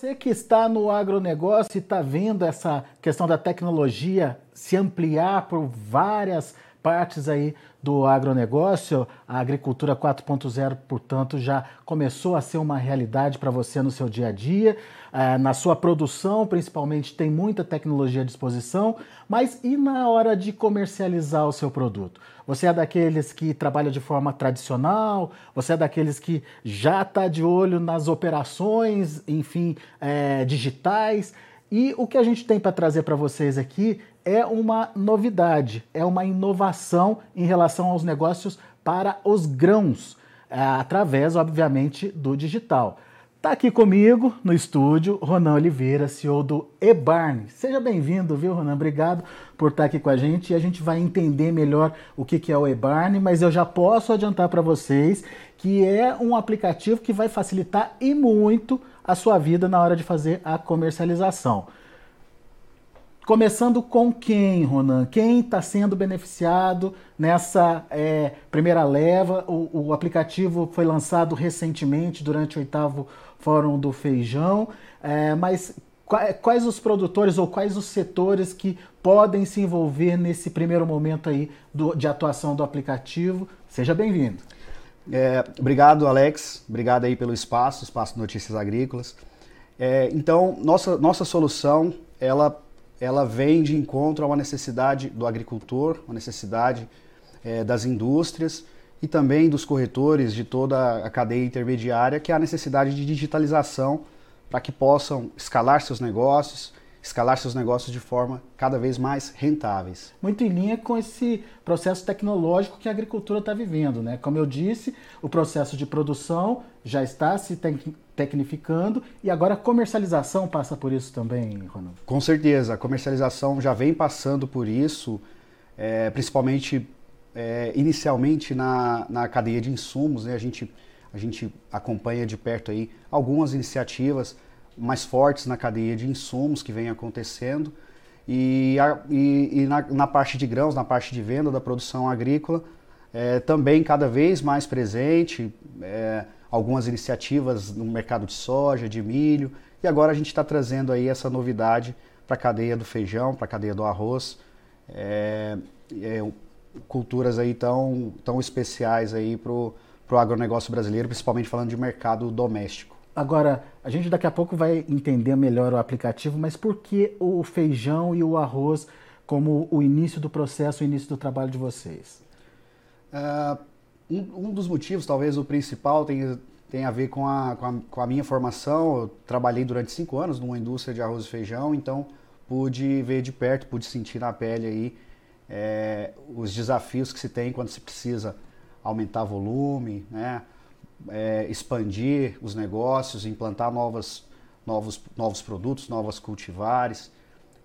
Você que está no agronegócio e está vendo essa questão da tecnologia se ampliar por várias partes aí do agronegócio, a agricultura 4.0, portanto, já começou a ser uma realidade para você no seu dia a dia. É, na sua produção, principalmente, tem muita tecnologia à disposição, mas e na hora de comercializar o seu produto? Você é daqueles que trabalha de forma tradicional? Você é daqueles que já está de olho nas operações, enfim, é, digitais? E o que a gente tem para trazer para vocês aqui é uma novidade, é uma inovação em relação aos negócios para os grãos, é, através, obviamente, do digital. Está aqui comigo no estúdio Ronan Oliveira, CEO do eBarn. Seja bem-vindo, viu, Ronan? Obrigado por estar aqui com a gente e a gente vai entender melhor o que é o eBarn, mas eu já posso adiantar para vocês que é um aplicativo que vai facilitar e muito a sua vida na hora de fazer a comercialização. Começando com quem, Ronan? Quem está sendo beneficiado nessa é, primeira leva? O, o, aplicativo foi lançado recentemente, durante o oitavo Fórum do Feijão, é, mas quais os produtores ou quais os setores que podem se envolver nesse primeiro momento aí do, de atuação do aplicativo? Seja bem-vindo. É, obrigado, Alex. Obrigado aí pelo espaço, Espaço Notícias Agrícolas. É, então, nossa, nossa solução, ela ela vem de encontro a uma necessidade do agricultor, uma necessidade é, das indústrias e também dos corretores de toda a cadeia intermediária, que é a necessidade de digitalização para que possam escalar seus negócios, escalar seus negócios de forma cada vez mais rentáveis. Muito em linha com esse processo tecnológico que a agricultura está vivendo, né? Como eu disse, o processo de produção já está se tecnificando e agora a comercialização passa por isso também, Ronaldo? Com certeza, a comercialização já vem passando por isso, é, principalmente é, inicialmente na, na cadeia de insumos, né? A gente, a gente acompanha de perto aí algumas iniciativas mais fortes na cadeia de insumos que vem acontecendo. E, a, e, e na, na, parte de grãos, na parte de venda da produção agrícola, é, também cada vez mais presente, é, algumas iniciativas no mercado de soja, de milho, e agora a gente está trazendo aí essa novidade para a cadeia do feijão, para a cadeia do arroz, é, é, culturas aí tão, tão especiais aí para o agronegócio brasileiro, principalmente falando de mercado doméstico. Agora, a gente daqui a pouco vai entender melhor o aplicativo, mas por que o feijão e o arroz como o início do processo, o início do trabalho de vocês? Uh, um, um, dos motivos, talvez o principal, tem, tem a ver com a, com a, com, a, minha formação. Eu trabalhei durante cinco anos numa indústria de arroz e feijão, então pude ver de perto, pude sentir na pele aí é, os desafios que se tem quando se precisa aumentar volume, né? É, expandir os negócios, implantar novas, novos, novos produtos, novas cultivares,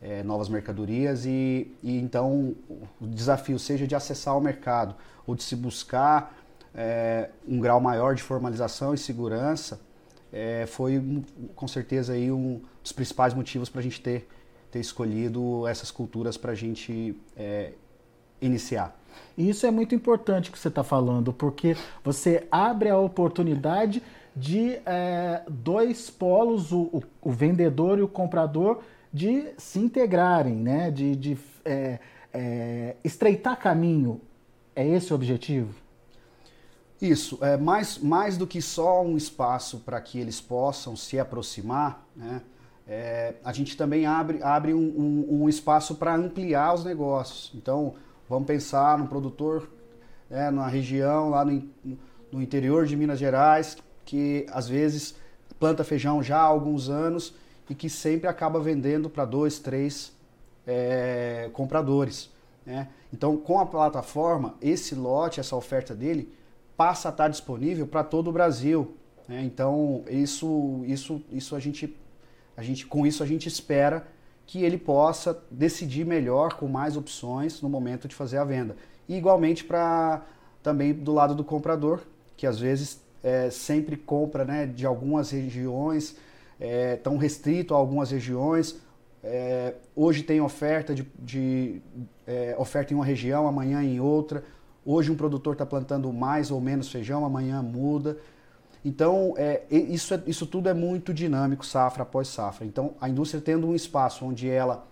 é, novas mercadorias e, e, então o desafio seja de acessar o mercado ou de se buscar é, um grau maior de formalização e segurança é, foi com certeza aí um dos principais motivos para a gente ter, ter escolhido essas culturas para a gente é, iniciar. E isso é muito importante que você está falando, porque você abre a oportunidade de é, dois polos, o, o, o, vendedor e o comprador, de se integrarem, né? de, de é, é, estreitar caminho. É esse o objetivo? Isso, é mais, mais do que só um espaço para que eles possam se aproximar, né? É, a gente também abre, abre um, um, um espaço para ampliar os negócios. Então, Vamos pensar no produtor né, na região, lá no, no interior de Minas Gerais, que às vezes planta feijão já há alguns anos e que sempre acaba vendendo para dois, três é, compradores. Né? Então, com a plataforma, esse lote, essa oferta dele, passa a estar disponível para todo o Brasil. Né? Então, isso, isso, isso a gente, a gente, com isso a gente espera que ele possa decidir melhor, com mais opções no momento de fazer a venda. E igualmente para também do lado do comprador, que às vezes é, sempre compra né, de algumas regiões, é, tão restrito a algumas regiões. É, hoje tem oferta de, de é, oferta em uma região, amanhã em outra. Hoje um produtor está plantando mais ou menos feijão, amanhã muda. Então, é, isso, é, isso tudo é muito dinâmico, safra após safra. Então, a indústria tendo um espaço onde ela,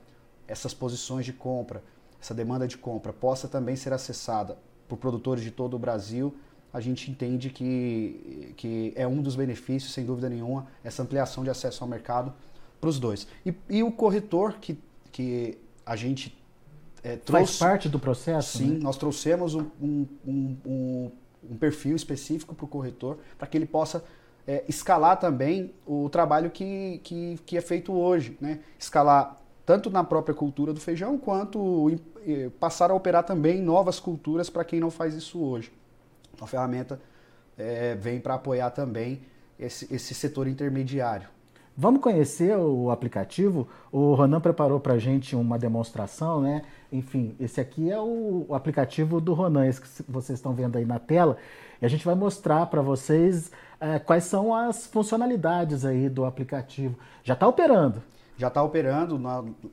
essas posições de compra, essa demanda de compra, possa também ser acessada por produtores de todo o Brasil, a gente entende que, que é um dos benefícios, sem dúvida nenhuma, essa ampliação de acesso ao mercado para os dois. E, e, o corretor que, que a gente é, trouxe. Faz parte do processo? Sim, né? nós trouxemos um, um, um, um perfil específico para o corretor, para que ele possa é, escalar também o trabalho que, que, que, é feito hoje. Né? Escalar tanto na própria cultura do feijão, quanto passar a operar também novas culturas para quem não faz isso hoje. Então, a ferramenta é, vem para apoiar também esse, esse setor intermediário. Vamos conhecer o aplicativo? O Ronan preparou para a gente uma demonstração, né? Enfim, esse aqui é o, aplicativo do Ronan, esse que vocês estão vendo aí na tela. E a gente vai mostrar para vocês é, quais são as funcionalidades aí do aplicativo. Já está operando? Já está operando.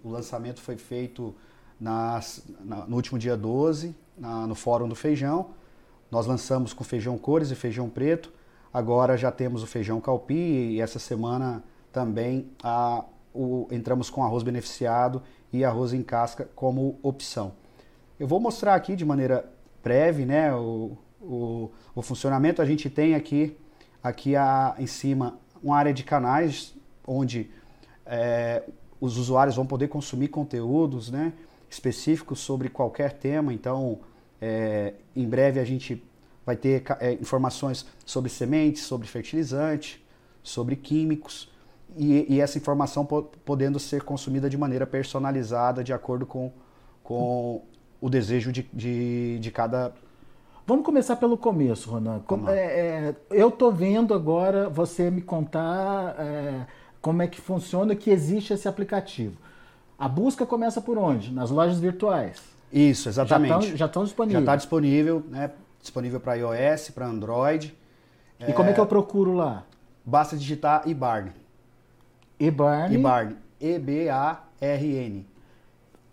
o lançamento foi feito nas, na, no último dia 12, na, no Fórum do Feijão. Nós lançamos com feijão cores e feijão preto. Agora já temos o feijão calpi e essa semana também a, o, entramos com arroz beneficiado e arroz em casca como opção. Eu vou mostrar aqui de maneira breve né, o, o, o funcionamento. A gente tem aqui, aqui a, em cima uma área de canais onde é, os usuários vão poder consumir conteúdos né, específicos sobre qualquer tema. Então, é, em breve a gente vai ter é, informações sobre sementes, sobre fertilizante, sobre químicos e, e essa informação po podendo ser consumida de maneira personalizada, de acordo com, com o desejo de, de, de cada Vamos começar pelo começo, Ronan. Como, é, é, eu estou vendo agora você me contar é, como é que funciona, que existe esse aplicativo. A busca começa por onde? Nas lojas virtuais. Isso, exatamente. Já estão disponíveis. Já está disponível, né? Disponível para iOS, para Android. E como é que eu procuro lá? Basta digitar iBarn. eBarn. eBarn. E-B-A-R-N.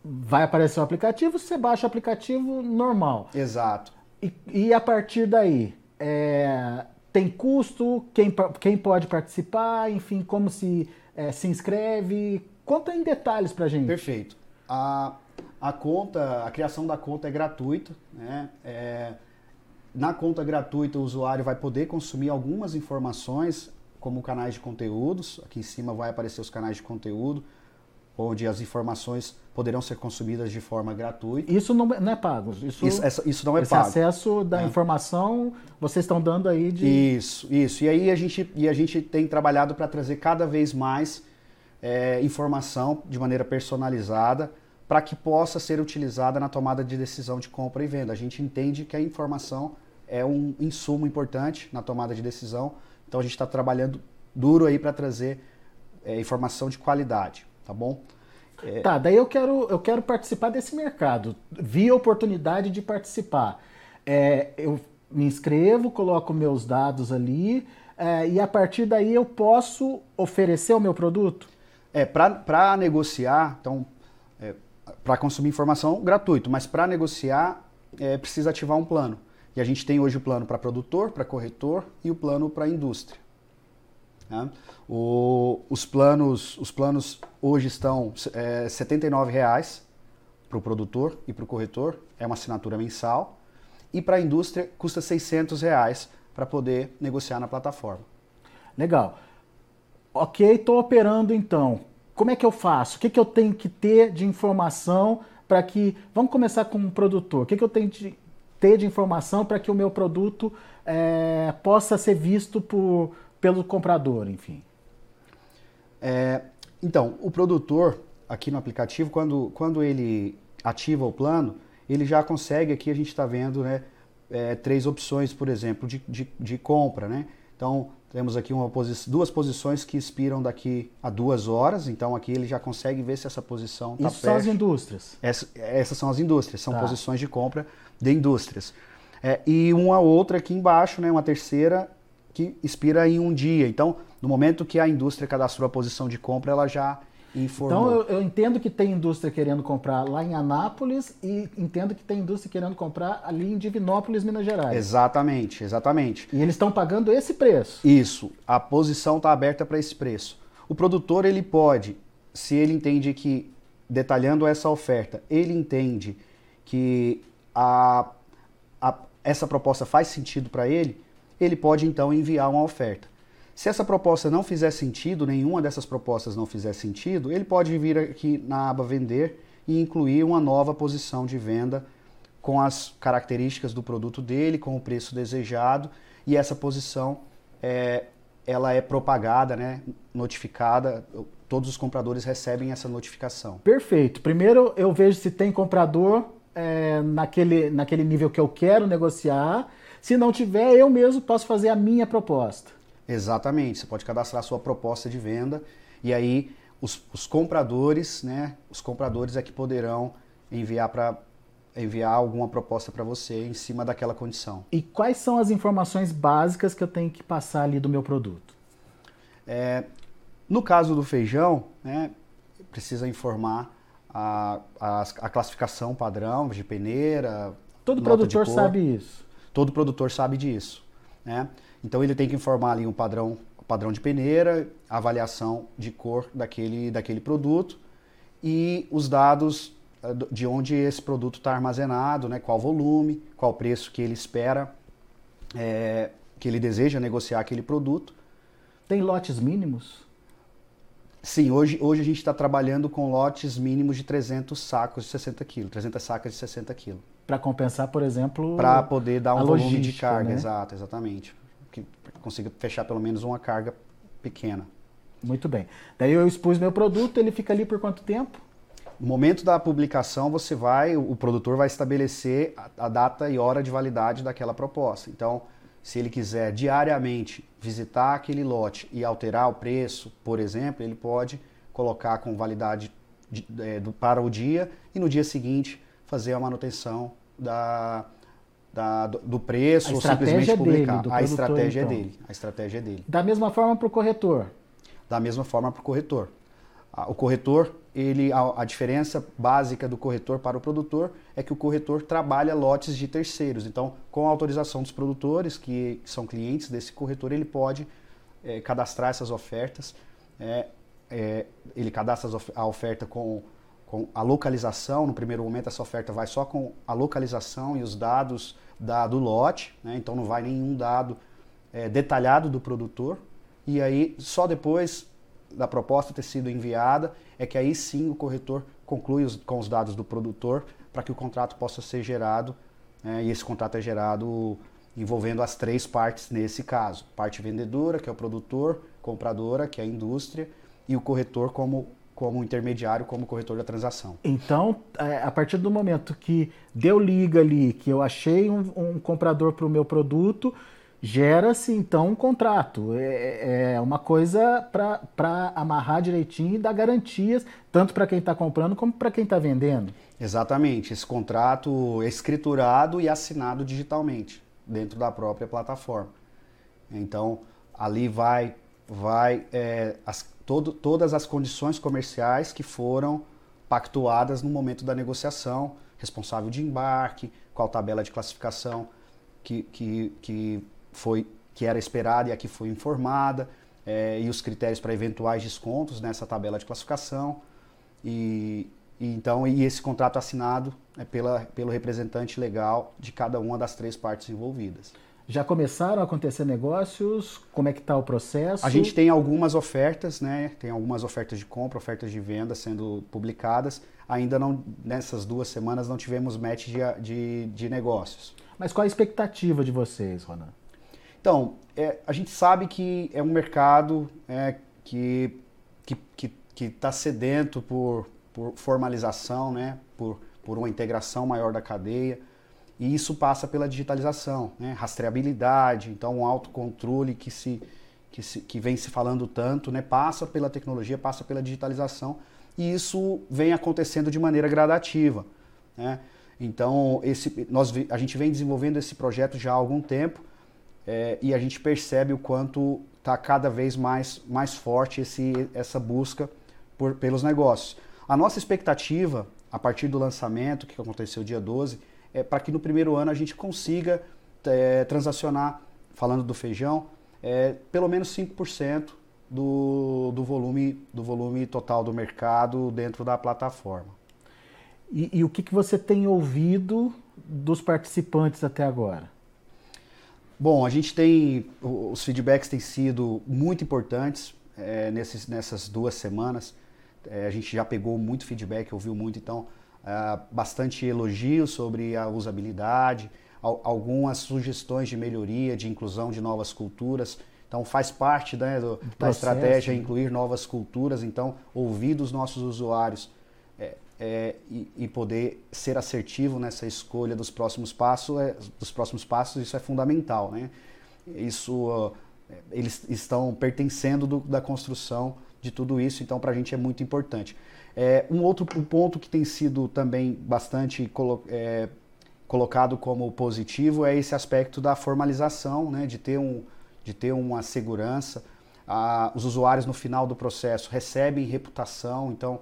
Vai aparecer o aplicativo, você baixa o aplicativo normal. Exato. E, e a partir daí, é, tem custo? Quem, quem pode participar? Enfim, como se, é, se inscreve? Conta em detalhes pra gente. Perfeito. A, a conta, a criação da conta é gratuita, né? É, na conta gratuita, o usuário vai poder consumir algumas informações como canais de conteúdos. Aqui em cima vai aparecer os canais de conteúdo, onde as informações poderão ser consumidas de forma gratuita. Isso não, é, é pago. Isso, isso, isso não é esse pago. acesso da é. informação vocês estão dando aí de. Isso, isso. E aí a gente, e a gente tem trabalhado para trazer cada vez mais é, informação de maneira personalizada para que possa ser utilizada na tomada de decisão de compra e venda. A gente entende que a informação é um insumo importante na tomada de decisão então a gente está trabalhando duro aí para trazer é, informação de qualidade, tá bom? É... Tá, daí eu quero, eu quero participar desse mercado. Vi a oportunidade de participar. É, eu me inscrevo, coloco meus dados ali é, e a partir daí eu posso oferecer o meu produto? É, para negociar, então, é, para consumir informação, gratuito, mas para negociar, é, precisa ativar um plano. E a gente tem hoje o plano para produtor, para corretor e o plano para indústria. Né? O, os, planos, os planos hoje estão é, R$ 79,00 para o produtor e para o corretor, é uma assinatura mensal. E para a indústria custa 600 reais para poder negociar na plataforma. Legal. Ok, estou operando então. Como é que eu faço? O que, que eu tenho que ter de informação para que. Vamos começar com um produtor. O que, que eu tenho de ter de informação para que o meu produto é, possa ser visto por, pelo comprador, enfim? É, então, o produtor aqui no aplicativo, quando, quando ele ativa o plano, ele já consegue, aqui a gente está vendo, né, é, três opções, por exemplo, de, de, de compra, né? Então, temos aqui posi duas posições que expiram daqui a duas horas, então aqui ele já consegue ver se essa posição está perto. são as indústrias? Essa, essas são as indústrias, são tá. posições de compra de indústrias. É, e uma outra aqui embaixo, né, uma terceira, que expira em um dia. Então, no momento que a indústria cadastrou a posição de compra, ela já. Então eu, eu, entendo que tem indústria querendo comprar lá em Anápolis e entendo que tem indústria querendo comprar ali em Divinópolis, Minas Gerais. Exatamente, exatamente. E eles estão pagando esse preço. Isso, a posição está aberta para esse preço. O produtor ele pode, se ele entende que, detalhando essa oferta, ele entende que a, a, essa proposta faz sentido para ele, ele pode então enviar uma oferta. Se essa proposta não fizer sentido, nenhuma dessas propostas não fizer sentido, ele pode vir aqui na aba Vender e incluir uma nova posição de venda com as características do produto dele, com o preço desejado, e essa posição é, ela é propagada, né, notificada, todos os compradores recebem essa notificação. Perfeito. Primeiro eu vejo se tem comprador é, naquele, naquele nível que eu quero negociar. Se não tiver, eu mesmo posso fazer a minha proposta. Exatamente, você pode cadastrar a sua proposta de venda e aí os, os compradores, né, os compradores é que poderão enviar para enviar alguma proposta para você em cima daquela condição. E quais são as informações básicas que eu tenho que passar ali do meu produto? É, no caso do feijão, né, precisa informar a, a, a classificação padrão de peneira. Todo produtor sabe isso. Todo produtor sabe disso. Né? Então ele tem que informar ali um padrão, padrão de peneira, avaliação de cor daquele, daquele produto e os dados eh, de onde esse produto está armazenado, né? qual volume, qual preço que ele espera, é, que ele deseja negociar aquele produto. Tem lotes mínimos? Sim, hoje, hoje a gente está trabalhando com lotes mínimos de 300 sacos de 60 quilos, 300 sacas de 60 quilos. Para compensar, por exemplo, Para poder dar um volume de carga, né? exato, exatamente que consiga fechar pelo menos uma carga pequena. Muito bem. Daí eu expus meu produto, ele fica ali por quanto tempo? No momento da publicação, você vai, o produtor vai estabelecer a, a data e hora de validade daquela proposta. Então, se ele quiser diariamente visitar aquele lote e alterar o preço, por exemplo, ele pode colocar com validade de, é, do, para o dia e no dia seguinte fazer a manutenção da, da, do preço ou simplesmente publicar. Dele, a estratégia é então. é dele. A estratégia é dele. Da mesma forma para o corretor. Da mesma forma para o corretor. O corretor, ele, a, a, diferença básica do corretor para o produtor é que o corretor trabalha lotes de terceiros. Então, com a autorização dos produtores, que, que são clientes desse corretor, ele pode é, cadastrar essas ofertas. É, é, ele cadastra a oferta com, com a localização. No primeiro momento, essa oferta vai só com a localização e os dados da, do lote, né? então não vai nenhum dado é, detalhado do produtor. E aí, só depois da proposta ter sido enviada, é que aí sim o corretor conclui os, com os dados do produtor para que o contrato possa ser gerado. Né? E esse contrato é gerado envolvendo as três partes nesse caso: parte vendedora, que é o produtor, compradora, que é a indústria, e o corretor como como intermediário, como corretor da transação. Então, é, a partir do momento que deu liga ali, que eu achei um, um comprador para o meu produto, gera-se então um contrato. É, é uma coisa para amarrar direitinho e dar garantias, tanto para quem está comprando como para quem está vendendo. Exatamente. Esse contrato é escriturado e assinado digitalmente, dentro da própria plataforma. Então, ali vai, vai é, as, todo, todas as condições comerciais que foram pactuadas no momento da negociação, responsável de embarque, qual tabela de classificação que, que, que, foi, que era esperada e a que foi informada, é, e os critérios para eventuais descontos nessa tabela de classificação. E, e então e esse contrato assinado é pela, pelo representante legal de cada uma das três partes envolvidas. Já começaram a acontecer negócios? Como é que está o processo? A gente tem algumas ofertas, né? Tem algumas ofertas de compra, ofertas de venda sendo publicadas. Ainda não, nessas duas semanas, não tivemos match de, de, de negócios. Mas qual a expectativa de vocês, Ronan? Então, é, a gente sabe que é um mercado é, que que está sedento por, por formalização, né? por, por uma integração maior da cadeia. E isso passa pela digitalização, né? rastreabilidade, então um autocontrole que, se, que, se, que vem se falando tanto, né? passa pela tecnologia, passa pela digitalização e isso vem acontecendo de maneira gradativa. Né? Então, esse, nós, a gente vem desenvolvendo esse projeto já há algum tempo é, e a gente percebe o quanto está cada vez mais, mais forte esse, essa busca por, pelos negócios. A nossa expectativa, a partir do lançamento, que aconteceu dia 12, é para que no primeiro ano a gente consiga é, transacionar, falando do feijão, é, pelo menos 5% do, do, volume, do volume total do mercado dentro da plataforma. E, e o que, que você tem ouvido dos participantes até agora? Bom, a gente tem. Os feedbacks têm sido muito importantes é, nesses, nessas duas semanas. É, a gente já pegou muito feedback, ouviu muito, então, é, bastante elogios sobre a usabilidade, algumas sugestões de melhoria, de inclusão de novas culturas. Então, faz parte né, do, da estratégia né? incluir novas culturas. Então, ouvir dos nossos usuários é, e, e, poder ser assertivo nessa escolha dos próximos passos, é, dos próximos passos, isso é fundamental, né? Isso, uh, eles estão pertencendo do, da construção de tudo isso, então para a gente é muito importante. É, um outro ponto que tem sido também bastante colo é, colocado como positivo é esse aspecto da formalização, né? De ter um, de ter uma segurança. Ah, os usuários no final do processo recebem reputação, então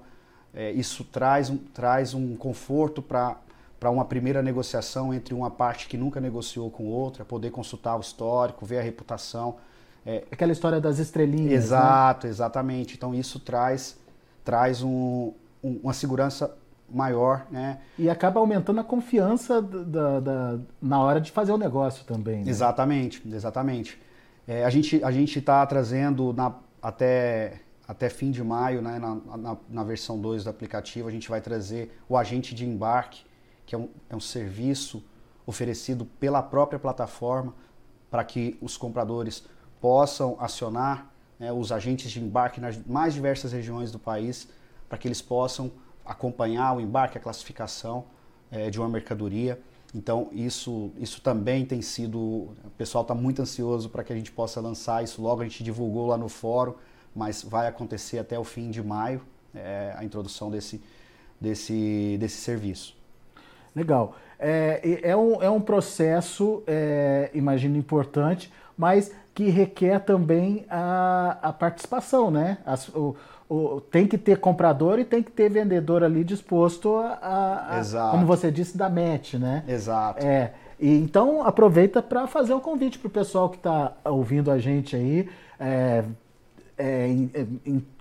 é, isso traz um, traz um conforto para para uma primeira negociação entre uma parte que nunca negociou com outra, poder consultar o histórico, ver a reputação. É, Aquela história das estrelinhas. Né? Exato, né? exatamente. Então isso traz, traz um, um, uma segurança maior. Né? E acaba aumentando a confiança da, da, na hora de fazer o negócio também. Né? Exatamente, exatamente. É, a gente a está trazendo na, até até fim de maio, né, na, na, na versão 2 do aplicativo, a gente vai trazer o agente de embarque, que é um, é um serviço oferecido pela própria plataforma para que os compradores possam acionar né, os agentes de embarque nas mais diversas regiões do país, para que eles possam acompanhar o embarque, a classificação é, de uma mercadoria. Então, isso, isso também tem sido. O pessoal está muito ansioso para que a gente possa lançar isso logo. A gente divulgou lá no fórum mas vai acontecer até o fim de maio é, a introdução desse, desse, desse serviço. Legal. É, é, um, é um processo, é, imagino, importante, mas que requer também a, a participação, né? As, o, o, tem que ter comprador e tem que ter vendedor ali disposto a, a, como você disse, da match, né? Exato. É, e então aproveita para fazer o convite para o pessoal que está ouvindo a gente aí. É, é, em,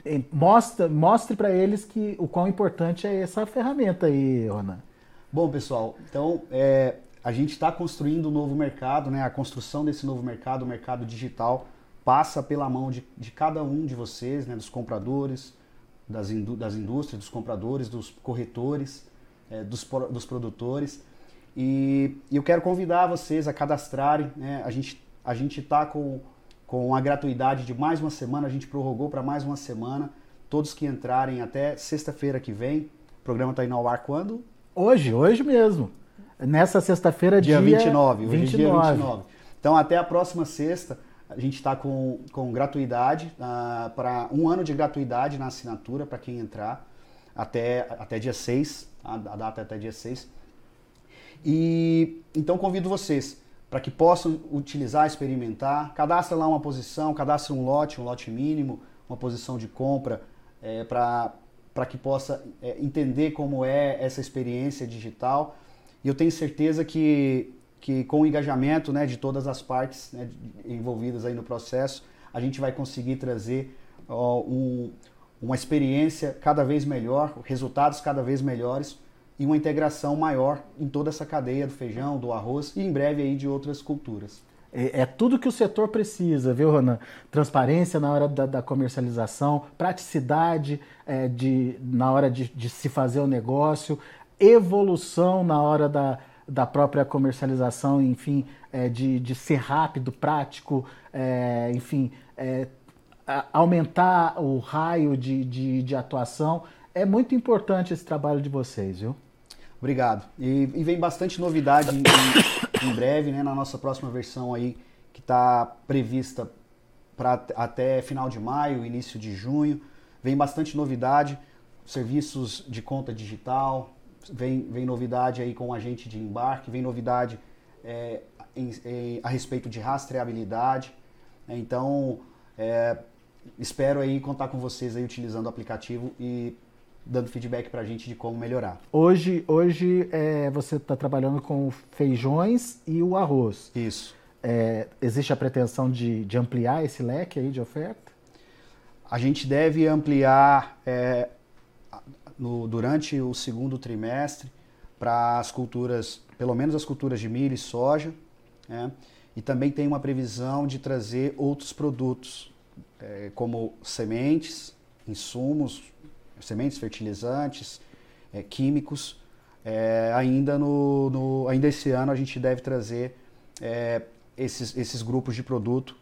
em, mostra, mostre para eles que o quão importante é essa ferramenta aí, Ronan. Bom, pessoal, então é, a gente está construindo um novo mercado, né? A construção desse novo mercado, o mercado digital, passa pela mão de, de cada um de vocês, né? Dos compradores, das, indú das indústrias, dos compradores, dos corretores, é, dos, dos produtores. E, e eu quero convidar vocês a cadastrarem, né? A gente a gente está com com a gratuidade de mais uma semana, a gente prorrogou para mais uma semana. Todos que entrarem até sexta-feira que vem. O programa está indo ao ar quando? Hoje, hoje mesmo. Nessa sexta-feira, dia, dia 29. Hoje 29. é dia 29. Então, até a próxima sexta, a gente está com, com gratuidade, uh, para um ano de gratuidade na assinatura para quem entrar, até, até dia 6, a, a data é até dia 6. E então convido vocês para que possam utilizar, experimentar. Cadastra lá uma posição, cadastra um lote, um lote mínimo, uma posição de compra, é, para que possa é, entender como é essa experiência digital. E eu tenho certeza que, que com o engajamento né, de todas as partes né, envolvidas aí no processo, a gente vai conseguir trazer ó, um, uma experiência cada vez melhor, resultados cada vez melhores e uma integração maior em toda essa cadeia do feijão, do arroz e em breve aí de outras culturas. É, é tudo que o setor precisa, viu, Ronan? Transparência na hora da, da comercialização, praticidade é, de, na hora de, de, se fazer o negócio, evolução na hora da, da própria comercialização, enfim, é, de, de ser rápido, prático, é, enfim, é, aumentar o raio de, de, de atuação. É muito importante esse trabalho de vocês, viu? Obrigado. E, e vem bastante novidade em, em, em, breve, né, na nossa próxima versão aí, que está prevista para até final de maio, início de junho. Vem bastante novidade, serviços de conta digital, vem, vem novidade aí com o agente de embarque, vem novidade é, em, em, a respeito de rastreabilidade. Então, é, espero aí contar com vocês aí utilizando o aplicativo e dando feedback para a gente de como melhorar. Hoje, hoje é, você está trabalhando com feijões e o arroz. Isso. É, existe a pretensão de, de, ampliar esse leque aí de oferta? A gente deve ampliar é, no, durante o segundo trimestre para as culturas, pelo menos as culturas de milho e soja, né? e também tem uma previsão de trazer outros produtos, é, como sementes, insumos, sementes, fertilizantes, é, químicos. É, ainda, no, no, ainda esse ano a gente deve trazer é, esses, esses grupos de produto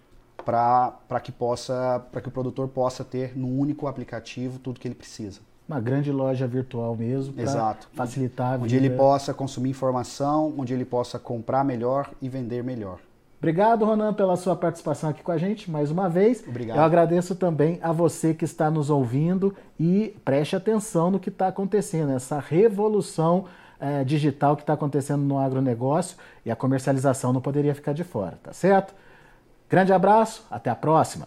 para que possa para que o produtor possa ter num único aplicativo tudo que ele precisa. Uma grande loja virtual mesmo, Exato. facilitar a vida. Onde ele possa consumir informação, onde ele possa comprar melhor e vender melhor. Obrigado, Ronan, pela sua participação aqui com a gente mais uma vez. Obrigado. Eu agradeço também a você que está nos ouvindo e preste atenção no que está acontecendo, essa revolução é, digital que está acontecendo no agronegócio e a comercialização não poderia ficar de fora, tá certo? Grande abraço, até a próxima!